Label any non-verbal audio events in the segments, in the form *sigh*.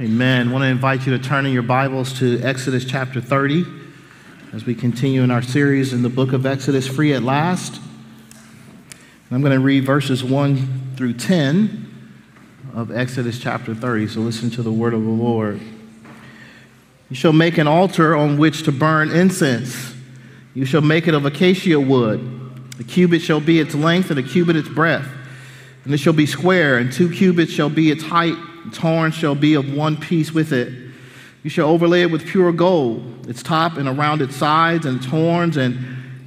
Amen. I want to invite you to turn in your Bibles to Exodus chapter 30 as we continue in our series in the book of Exodus, Free at Last. And I'm going to read verses 1 through 10 of Exodus chapter 30. So listen to the word of the Lord. You shall make an altar on which to burn incense. You shall make it of acacia wood. A cubit shall be its length, and a cubit its breadth. And it shall be square, and two cubits shall be its height its horn shall be of one piece with it. You shall overlay it with pure gold, its top and around its sides and its horns, and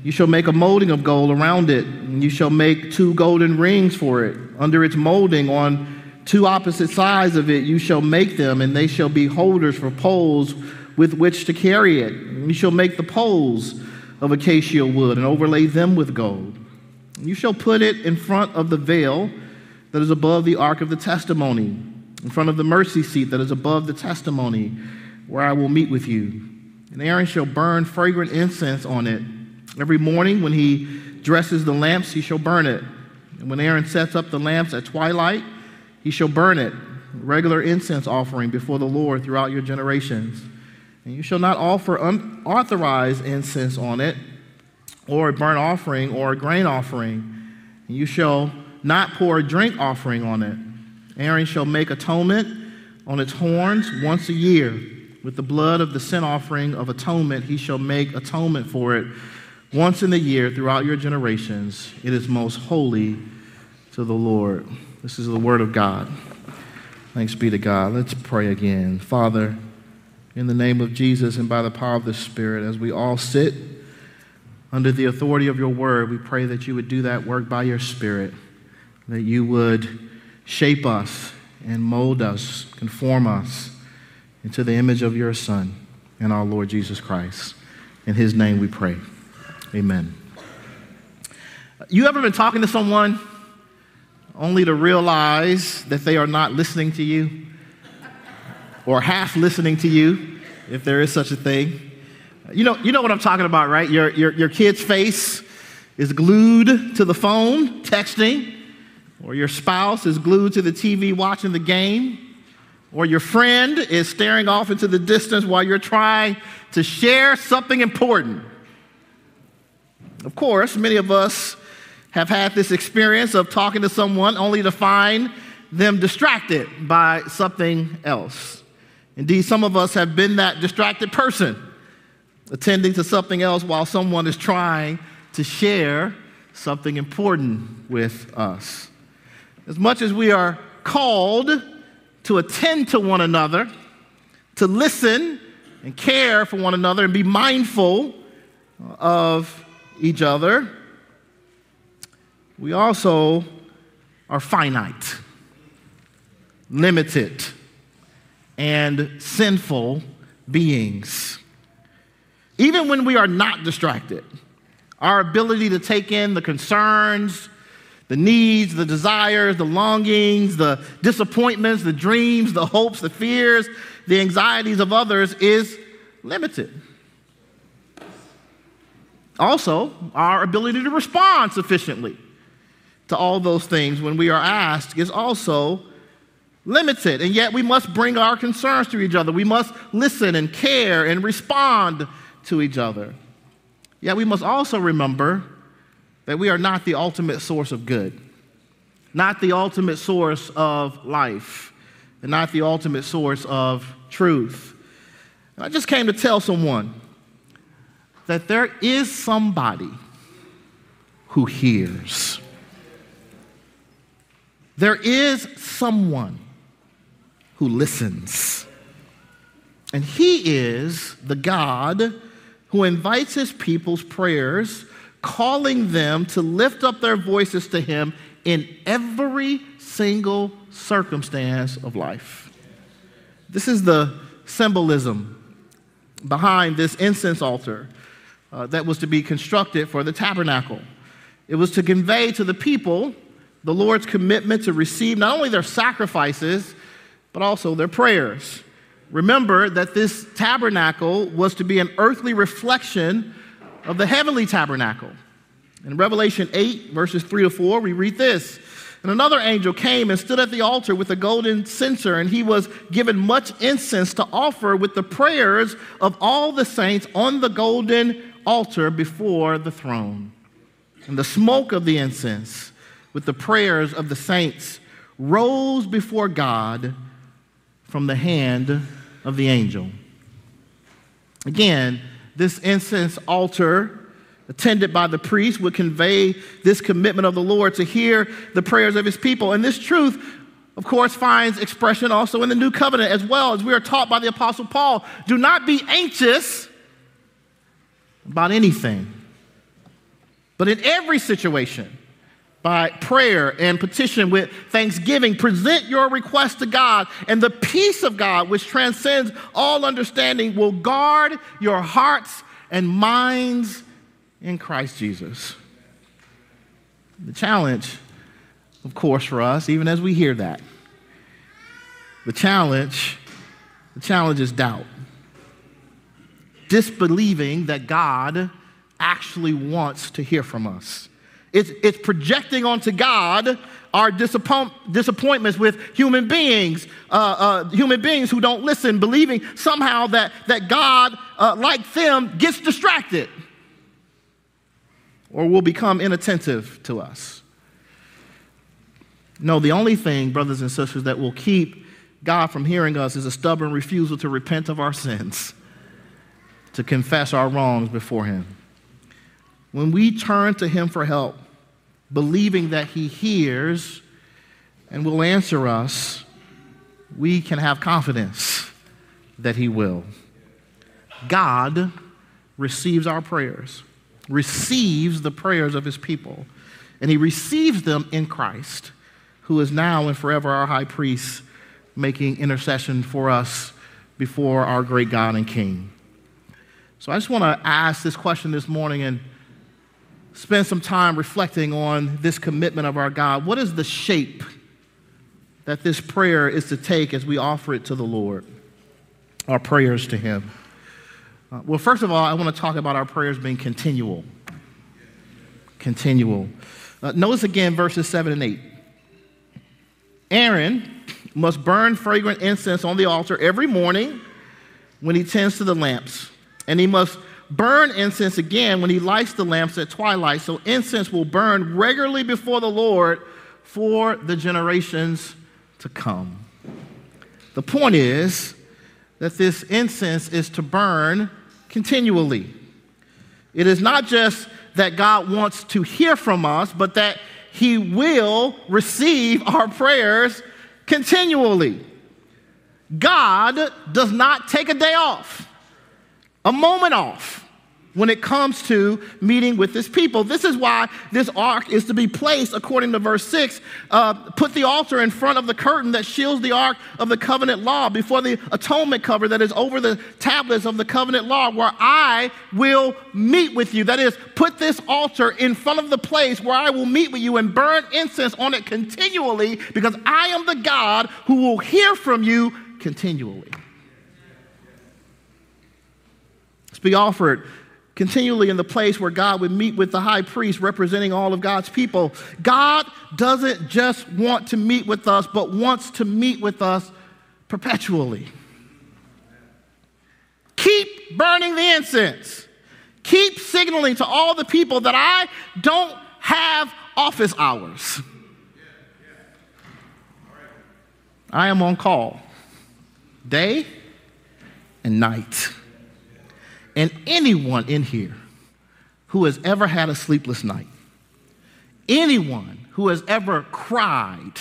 you shall make a molding of gold around it. And you shall make two golden rings for it. Under its molding, on two opposite sides of it, you shall make them, and they shall be holders for poles with which to carry it. And you shall make the poles of acacia wood and overlay them with gold. And you shall put it in front of the veil that is above the ark of the testimony in front of the mercy seat that is above the testimony, where I will meet with you. And Aaron shall burn fragrant incense on it. Every morning when he dresses the lamps, he shall burn it. And when Aaron sets up the lamps at twilight, he shall burn it, regular incense offering before the Lord throughout your generations. And you shall not offer unauthorized incense on it, or a burnt offering, or a grain offering. And you shall not pour a drink offering on it. Aaron shall make atonement on its horns once a year. With the blood of the sin offering of atonement, he shall make atonement for it once in the year throughout your generations. It is most holy to the Lord. This is the word of God. Thanks be to God. Let's pray again. Father, in the name of Jesus and by the power of the Spirit, as we all sit under the authority of your word, we pray that you would do that work by your Spirit, that you would shape us and mold us, conform us into the image of your Son and our Lord Jesus Christ. In his name we pray. Amen. You ever been talking to someone only to realize that they are not listening to you or half listening to you, if there is such a thing? You know, you know what I'm talking about, right? Your, your, your kid's face is glued to the phone, texting or your spouse is glued to the TV watching the game, or your friend is staring off into the distance while you're trying to share something important. Of course, many of us have had this experience of talking to someone only to find them distracted by something else. Indeed, some of us have been that distracted person, attending to something else while someone is trying to share something important with us. As much as we are called to attend to one another, to listen and care for one another and be mindful of each other, we also are finite, limited, and sinful beings. Even when we are not distracted, our ability to take in the concerns the needs, the desires, the longings, the disappointments, the dreams, the hopes, the fears, the anxieties of others is limited. Also, our ability to respond sufficiently to all those things when we are asked is also limited. And yet, we must bring our concerns to each other. We must listen and care and respond to each other. Yet, we must also remember that we are not the ultimate source of good, not the ultimate source of life, and not the ultimate source of truth. And I just came to tell someone that there is somebody who hears. There is someone who listens. And he is the God who invites his people's prayers calling them to lift up their voices to Him in every single circumstance of life. This is the symbolism behind this incense altar uh, that was to be constructed for the tabernacle. It was to convey to the people the Lord's commitment to receive not only their sacrifices, but also their prayers. Remember that this tabernacle was to be an earthly reflection of the heavenly tabernacle. In Revelation 8, verses 3 to 4, we read this And another angel came and stood at the altar with a golden censer, and he was given much incense to offer with the prayers of all the saints on the golden altar before the throne. And the smoke of the incense with the prayers of the saints rose before God from the hand of the angel. Again, this incense altar attended by the priest, would convey this commitment of the Lord to hear the prayers of his people. And this truth, of course, finds expression also in the new covenant as well, as we are taught by the Apostle Paul. Do not be anxious about anything, but in every situation, by prayer and petition with thanksgiving, present your request to God, and the peace of God, which transcends all understanding, will guard your hearts and minds in Christ Jesus. The challenge, of course, for us, even as we hear that, the challenge, the challenge is doubt. Disbelieving that God actually wants to hear from us. It's, it's projecting onto God our disappoint, disappointments with human beings, uh, uh, human beings who don't listen, believing somehow that, that God, uh, like them, gets distracted or will become inattentive to us. No, the only thing, brothers and sisters, that will keep God from hearing us is a stubborn refusal to repent of our sins, to confess our wrongs before Him. When we turn to Him for help, believing that He hears and will answer us, we can have confidence that He will. God receives our prayers receives the prayers of his people, and he receives them in Christ, who is now and forever our high priest, making intercession for us before our great God and King. So I just want to ask this question this morning and spend some time reflecting on this commitment of our God. What is the shape that this prayer is to take as we offer it to the Lord? Our prayers to Him. Uh, well, first of all, I want to talk about our prayers being continual. Continual. Uh, notice again verses 7 and 8. Aaron must burn fragrant incense on the altar every morning when he tends to the lamps, and he must burn incense again when he lights the lamps at twilight. So incense will burn regularly before the Lord for the generations to come. The point is that this incense is to burn continually. It is not just that God wants to hear from us, but that He will receive our prayers continually. God does not take a day off, a moment off when it comes to meeting with his people. This is why this ark is to be placed, according to verse 6. Uh, put the altar in front of the curtain that shields the ark of the covenant law before the atonement cover that is over the tablets of the covenant law, where I will meet with you. That is, put this altar in front of the place where I will meet with you and burn incense on it continually, because I am the God who will hear from you continually. Let's be offered continually in the place where God would meet with the high priest representing all of God's people. God doesn't just want to meet with us, but wants to meet with us perpetually. Keep burning the incense. Keep signaling to all the people that I don't have office hours. I am on call day and night. And anyone in here who has ever had a sleepless night, anyone who has ever cried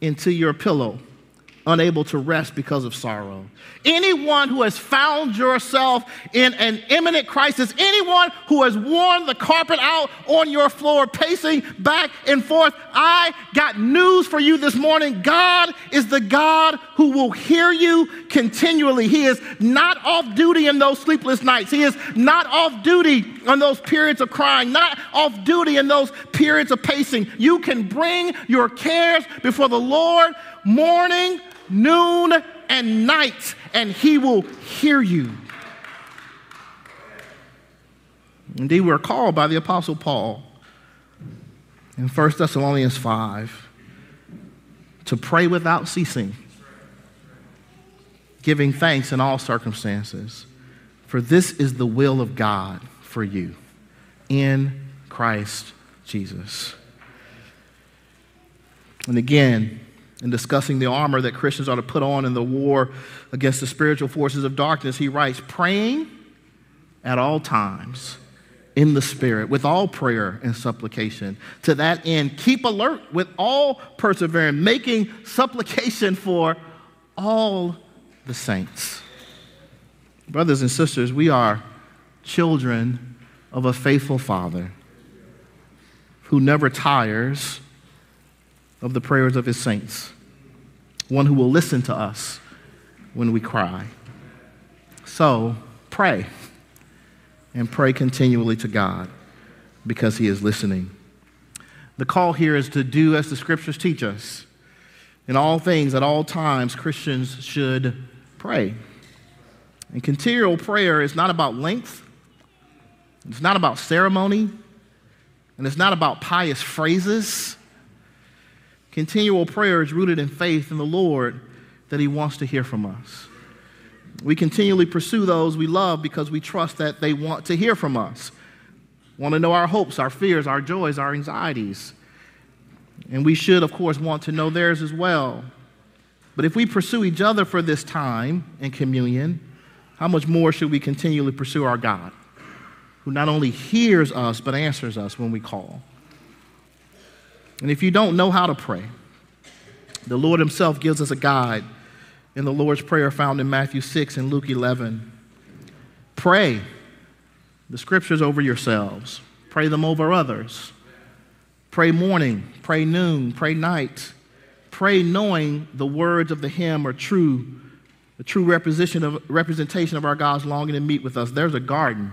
into your pillow unable to rest because of sorrow. Anyone who has found yourself in an imminent crisis, anyone who has worn the carpet out on your floor, pacing back and forth, I got news for you this morning. God is the God who will hear you continually. He is not off duty in those sleepless nights. He is not off duty on those periods of crying, not off duty in those periods of pacing. You can bring your cares before the Lord morning, noon, and night, and he will hear you. Indeed, we're called by the Apostle Paul in 1 Thessalonians 5 to pray without ceasing, giving thanks in all circumstances, for this is the will of God for you in Christ Jesus. And again, in discussing the armor that Christians are to put on in the war against the spiritual forces of darkness, he writes, praying at all times in the Spirit with all prayer and supplication. To that end, keep alert with all perseverance, making supplication for all the saints. Brothers and sisters, we are children of a faithful Father who never tires of the prayers of his saints, one who will listen to us when we cry. So pray and pray continually to God because he is listening. The call here is to do as the scriptures teach us. In all things, at all times, Christians should pray. And continual prayer is not about length, it's not about ceremony, and it's not about pious phrases. Continual prayer is rooted in faith in the Lord that He wants to hear from us. We continually pursue those we love because we trust that they want to hear from us, want to know our hopes, our fears, our joys, our anxieties. And we should, of course, want to know theirs as well. But if we pursue each other for this time in communion, how much more should we continually pursue our God, who not only hears us, but answers us when we call? And if you don't know how to pray, the Lord Himself gives us a guide in the Lord's Prayer found in Matthew 6 and Luke 11. Pray the scriptures over yourselves, pray them over others. Pray morning, pray noon, pray night. Pray knowing the words of the hymn are true, the true representation of, representation of our God's longing to meet with us. There's a garden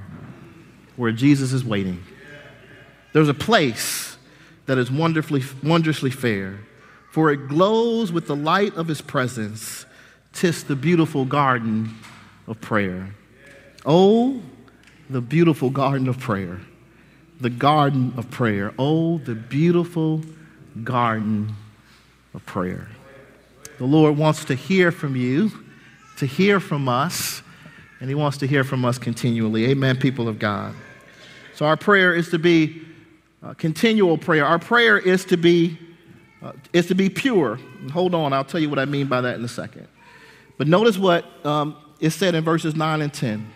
where Jesus is waiting. There's a place that is wonderfully, wondrously fair, for it glows with the light of his presence tis the beautiful garden of prayer. Oh, the beautiful garden of prayer. The garden of prayer. Oh, the beautiful garden of prayer. The Lord wants to hear from you, to hear from us, and He wants to hear from us continually. Amen, people of God. So, our prayer is to be continual prayer. Our prayer is to be, uh, is to be pure. Hold on, I'll tell you what I mean by that in a second. But notice what um, is said in verses 9 and 10.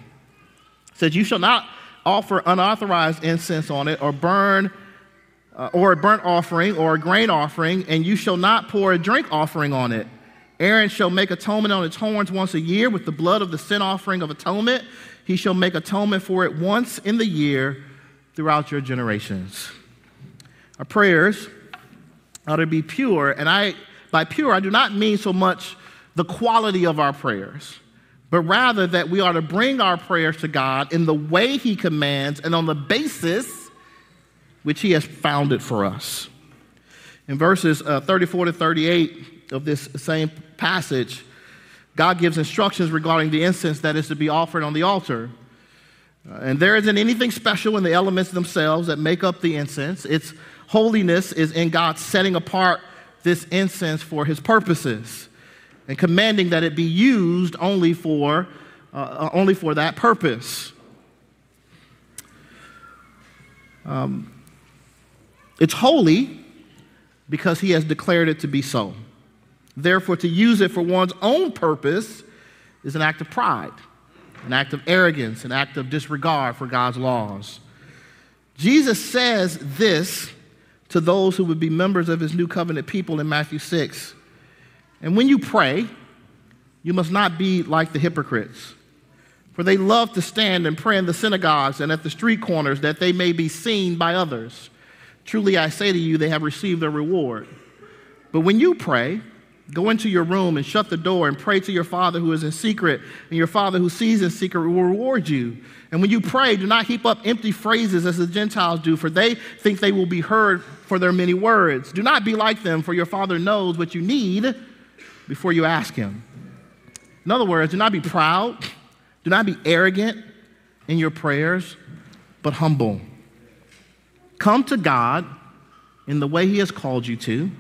It says, You shall not offer unauthorized incense on it, or burn, uh, or a burnt offering, or a grain offering, and you shall not pour a drink offering on it. Aaron shall make atonement on its horns once a year with the blood of the sin offering of atonement. He shall make atonement for it once in the year throughout your generations. Our prayers are to be pure, and I, by pure, I do not mean so much the quality of our prayers, but rather that we are to bring our prayers to God in the way He commands and on the basis which He has founded for us. In verses uh, 34 to 38 of this same passage, God gives instructions regarding the incense that is to be offered on the altar. Uh, and there isn't anything special in the elements themselves that make up the incense. Its holiness is in God setting apart this incense for his purposes and commanding that it be used only for, uh, uh, only for that purpose. Um, it's holy because he has declared it to be so. Therefore, to use it for one's own purpose is an act of pride, an act of arrogance, an act of disregard for God's laws. Jesus says this to those who would be members of his new covenant people in Matthew 6. And when you pray, you must not be like the hypocrites. For they love to stand and pray in the synagogues and at the street corners that they may be seen by others. Truly I say to you, they have received their reward. But when you pray, go into your room and shut the door and pray to your Father who is in secret, and your Father who sees in secret will reward you. And when you pray, do not heap up empty phrases as the Gentiles do, for they think they will be heard for their many words. Do not be like them, for your Father knows what you need before you ask Him. In other words, do not be proud, do not be arrogant in your prayers, but humble. Come to God in the way He has called you to,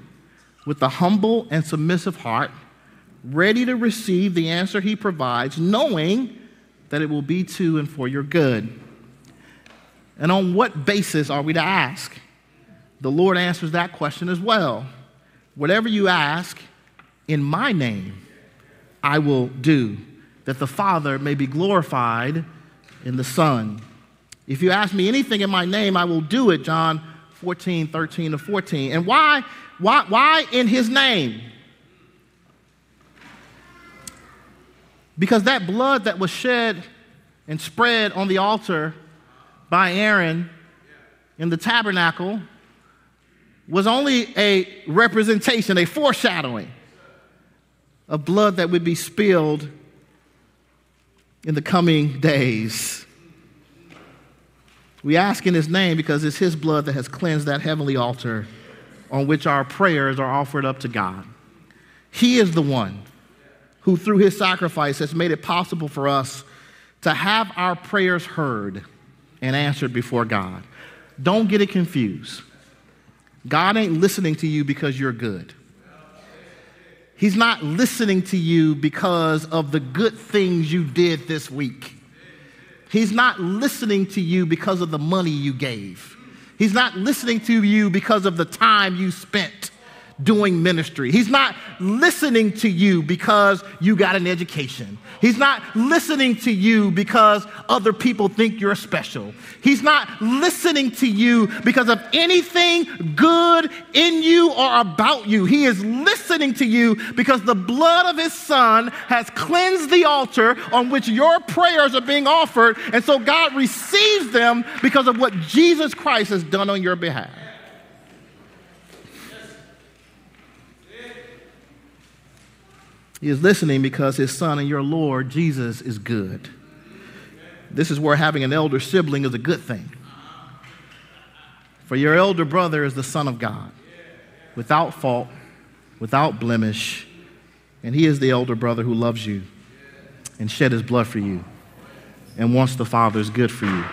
with a humble and submissive heart, ready to receive the answer he provides, knowing that it will be to and for your good. And on what basis are we to ask? The Lord answers that question as well. Whatever you ask in my name, I will do, that the Father may be glorified in the Son. If you ask me anything in my name, I will do it, John 14, 13 to 14. And why, why, why in his name? Because that blood that was shed and spread on the altar by Aaron in the tabernacle was only a representation, a foreshadowing of blood that would be spilled in the coming days. We ask in his name because it's his blood that has cleansed that heavenly altar on which our prayers are offered up to God. He is the one who, through his sacrifice, has made it possible for us to have our prayers heard and answered before God. Don't get it confused. God ain't listening to you because you're good. He's not listening to you because of the good things you did this week. He's not listening to you because of the money you gave. He's not listening to you because of the time you spent doing ministry. He's not listening to you because you got an education. He's not listening to you because other people think you're special. He's not listening to you because of anything good in you or about you. He is listening to you because the blood of his son has cleansed the altar on which your prayers are being offered. And so God receives them because of what Jesus Christ has done on your behalf. He is listening because his son and your Lord, Jesus, is good. This is where having an elder sibling is a good thing. For your elder brother is the Son of God, without fault, without blemish, and he is the elder brother who loves you and shed his blood for you and wants the Father's good for you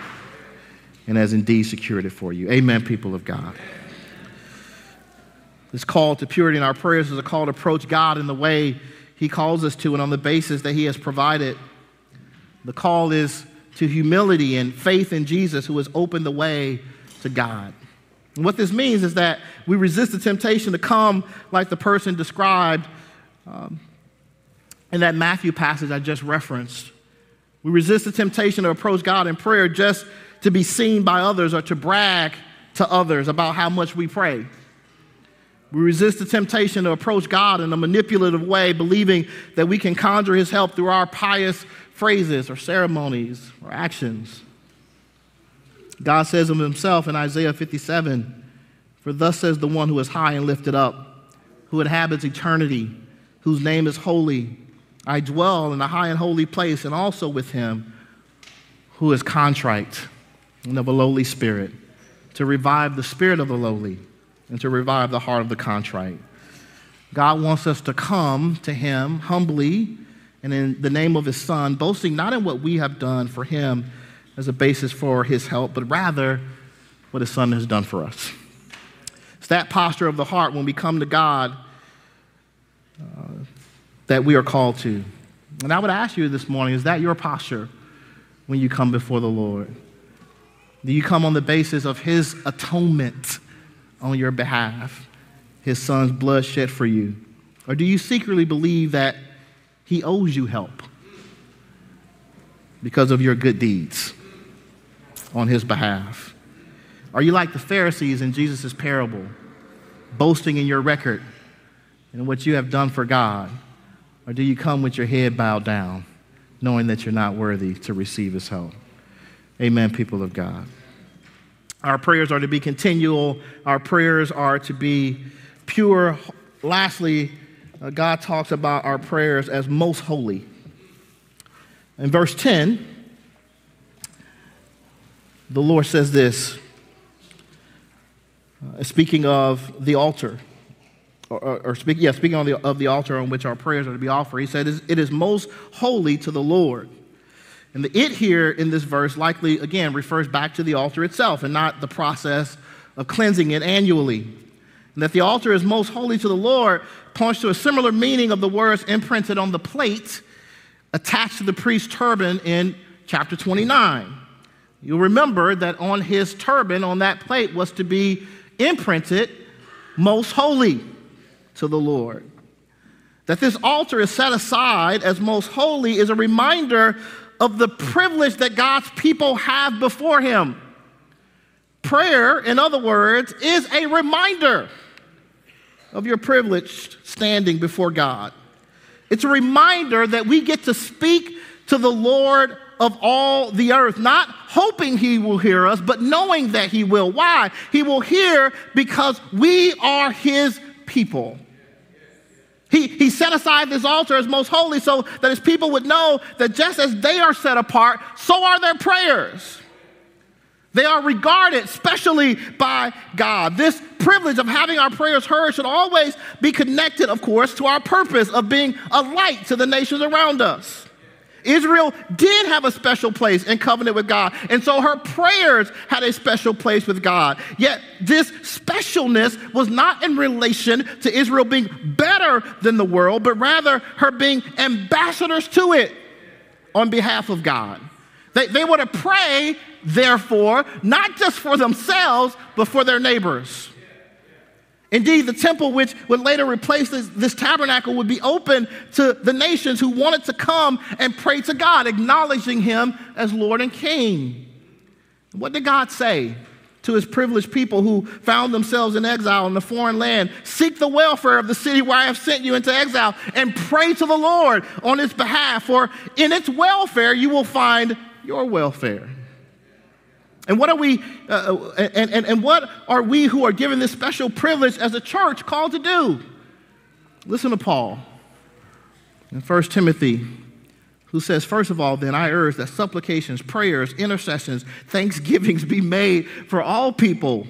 and has indeed secured it for you. Amen, people of God. This call to purity in our prayers is a call to approach God in the way he calls us to and on the basis that he has provided. The call is to humility and faith in Jesus, who has opened the way to God. And what this means is that we resist the temptation to come like the person described um, in that Matthew passage I just referenced. We resist the temptation to approach God in prayer just to be seen by others or to brag to others about how much we pray. We resist the temptation to approach God in a manipulative way, believing that we can conjure his help through our pious phrases or ceremonies or actions. God says of himself in Isaiah 57 For thus says the one who is high and lifted up, who inhabits eternity, whose name is holy. I dwell in a high and holy place, and also with him who is contrite and of a lowly spirit, to revive the spirit of the lowly and to revive the heart of the contrite. God wants us to come to Him humbly and in the name of His Son, boasting not in what we have done for Him as a basis for His help, but rather what His Son has done for us. It's that posture of the heart when we come to God uh, that we are called to. And I would ask you this morning is that your posture when you come before the Lord? Do you come on the basis of His atonement? On your behalf, his son's blood shed for you? Or do you secretly believe that he owes you help because of your good deeds on his behalf? Are you like the Pharisees in Jesus' parable, boasting in your record and what you have done for God? Or do you come with your head bowed down, knowing that you're not worthy to receive his help? Amen, people of God. Our prayers are to be continual, our prayers are to be pure. Lastly, uh, God talks about our prayers as most holy. In verse 10, the Lord says this, uh, speaking of the altar, or, or, or speak, yeah, speaking the, of the altar on which our prayers are to be offered, he said, It is most holy to the Lord. And the it here in this verse likely, again, refers back to the altar itself and not the process of cleansing it annually. And that the altar is most holy to the Lord points to a similar meaning of the words imprinted on the plate attached to the priest's turban in chapter 29. You'll remember that on his turban, on that plate, was to be imprinted most holy to the Lord. That this altar is set aside as most holy is a reminder of the privilege that God's people have before him. Prayer, in other words, is a reminder of your privileged standing before God. It's a reminder that we get to speak to the Lord of all the earth, not hoping he will hear us, but knowing that he will. Why? He will hear because we are his people. He, he set aside this altar as most holy so that his people would know that just as they are set apart, so are their prayers. They are regarded specially by God. This privilege of having our prayers heard should always be connected, of course, to our purpose of being a light to the nations around us. Israel did have a special place in covenant with God, and so her prayers had a special place with God. Yet this specialness was not in relation to Israel being better than the world, but rather her being ambassadors to it on behalf of God. They, they were to pray, therefore, not just for themselves, but for their neighbors. Indeed, the temple, which would later replace this, this, tabernacle, would be open to the nations who wanted to come and pray to God, acknowledging Him as Lord and King. What did God say to His privileged people who found themselves in exile in a foreign land? Seek the welfare of the city where I have sent you into exile and pray to the Lord on its behalf, for in its welfare you will find your welfare. And what are we, uh, uh, and, and, and what are we who are given this special privilege as a church called to do? Listen to Paul in 1 Timothy, who says, First of all, then I urge that supplications, prayers, intercessions, thanksgivings be made for all people,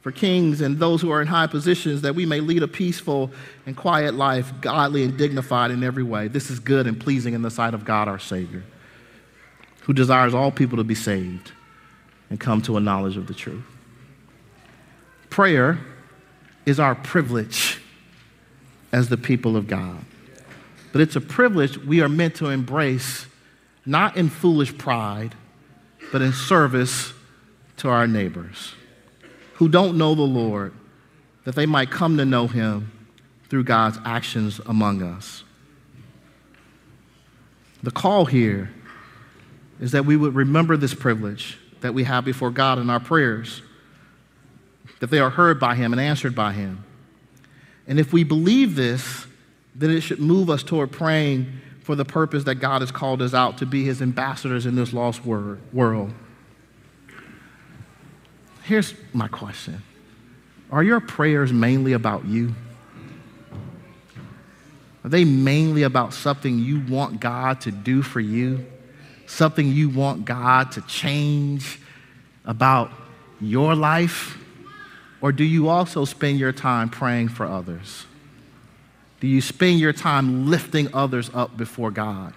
for kings and those who are in high positions, that we may lead a peaceful and quiet life, godly and dignified in every way. This is good and pleasing in the sight of God our Savior, who desires all people to be saved and come to a knowledge of the truth. Prayer is our privilege as the people of God. But it's a privilege we are meant to embrace, not in foolish pride, but in service to our neighbors who don't know the Lord, that they might come to know him through God's actions among us. The call here is that we would remember this privilege that we have before God in our prayers, that they are heard by Him and answered by Him. And if we believe this, then it should move us toward praying for the purpose that God has called us out to be His ambassadors in this lost world. Here's my question Are your prayers mainly about you? Are they mainly about something you want God to do for you? Something you want God to change about your life? Or do you also spend your time praying for others? Do you spend your time lifting others up before God?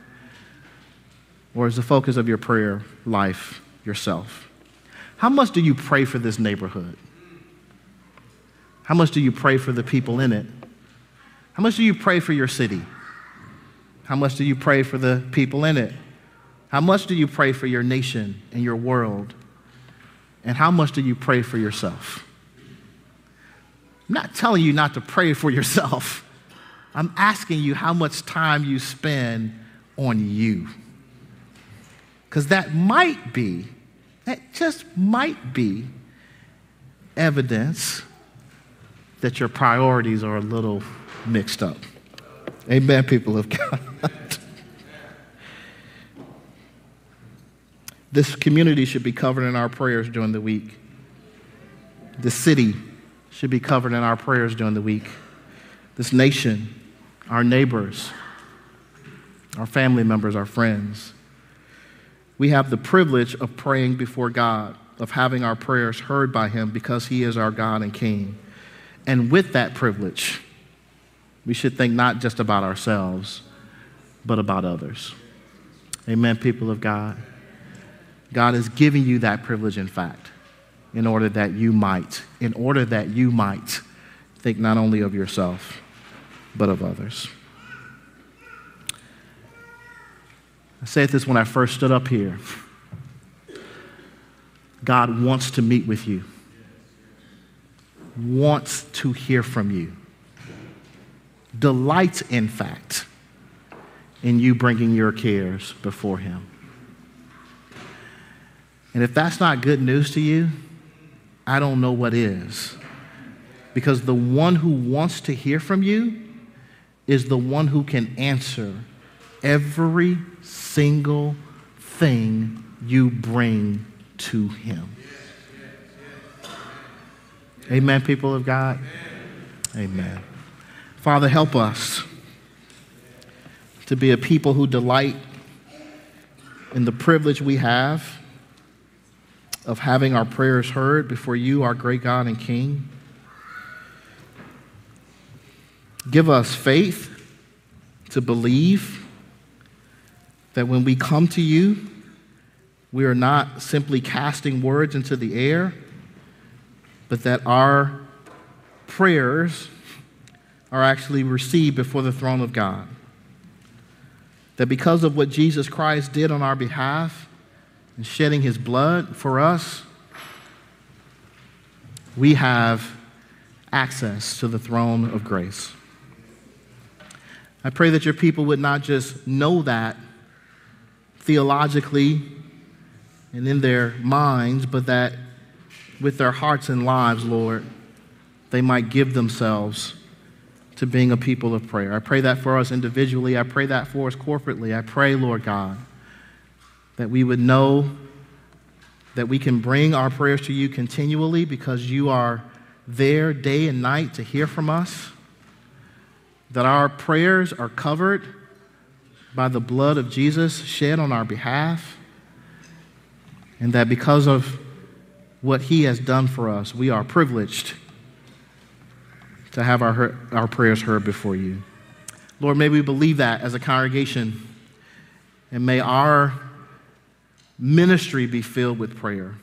Or is the focus of your prayer life yourself? How much do you pray for this neighborhood? How much do you pray for the people in it? How much do you pray for your city? How much do you pray for the people in it? How much do you pray for your nation and your world? And how much do you pray for yourself? I'm not telling you not to pray for yourself. I'm asking you how much time you spend on you. Because that might be, that just might be evidence that your priorities are a little mixed up. Amen, people of God. *laughs* This community should be covered in our prayers during the week. The city should be covered in our prayers during the week. This nation, our neighbors, our family members, our friends. We have the privilege of praying before God, of having our prayers heard by Him because He is our God and King. And with that privilege, we should think not just about ourselves, but about others. Amen, people of God. God is giving you that privilege, in fact. in order that you might, in order that you might think not only of yourself, but of others. I said this when I first stood up here. God wants to meet with you, wants to hear from you, delights, in fact, in you bringing your cares before Him. And if that's not good news to you, I don't know what is. Because the one who wants to hear from you is the one who can answer every single thing you bring to him. Amen, people of God? Amen. Father, help us to be a people who delight in the privilege we have of having our prayers heard before you, our great God and King. Give us faith to believe that when we come to you, we are not simply casting words into the air, but that our prayers are actually received before the throne of God. That because of what Jesus Christ did on our behalf and shedding his blood for us, we have access to the throne of grace. I pray that your people would not just know that theologically and in their minds, but that with their hearts and lives, Lord, they might give themselves to being a people of prayer. I pray that for us individually. I pray that for us corporately. I pray, Lord God, that we would know that we can bring our prayers to you continually because you are there day and night to hear from us, that our prayers are covered by the blood of Jesus shed on our behalf, and that because of what he has done for us, we are privileged to have our, our prayers heard before you. Lord, may we believe that as a congregation, and may our ministry be filled with prayer,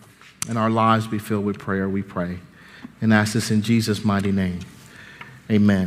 and our lives be filled with prayer, we pray. And ask this in Jesus' mighty name. Amen.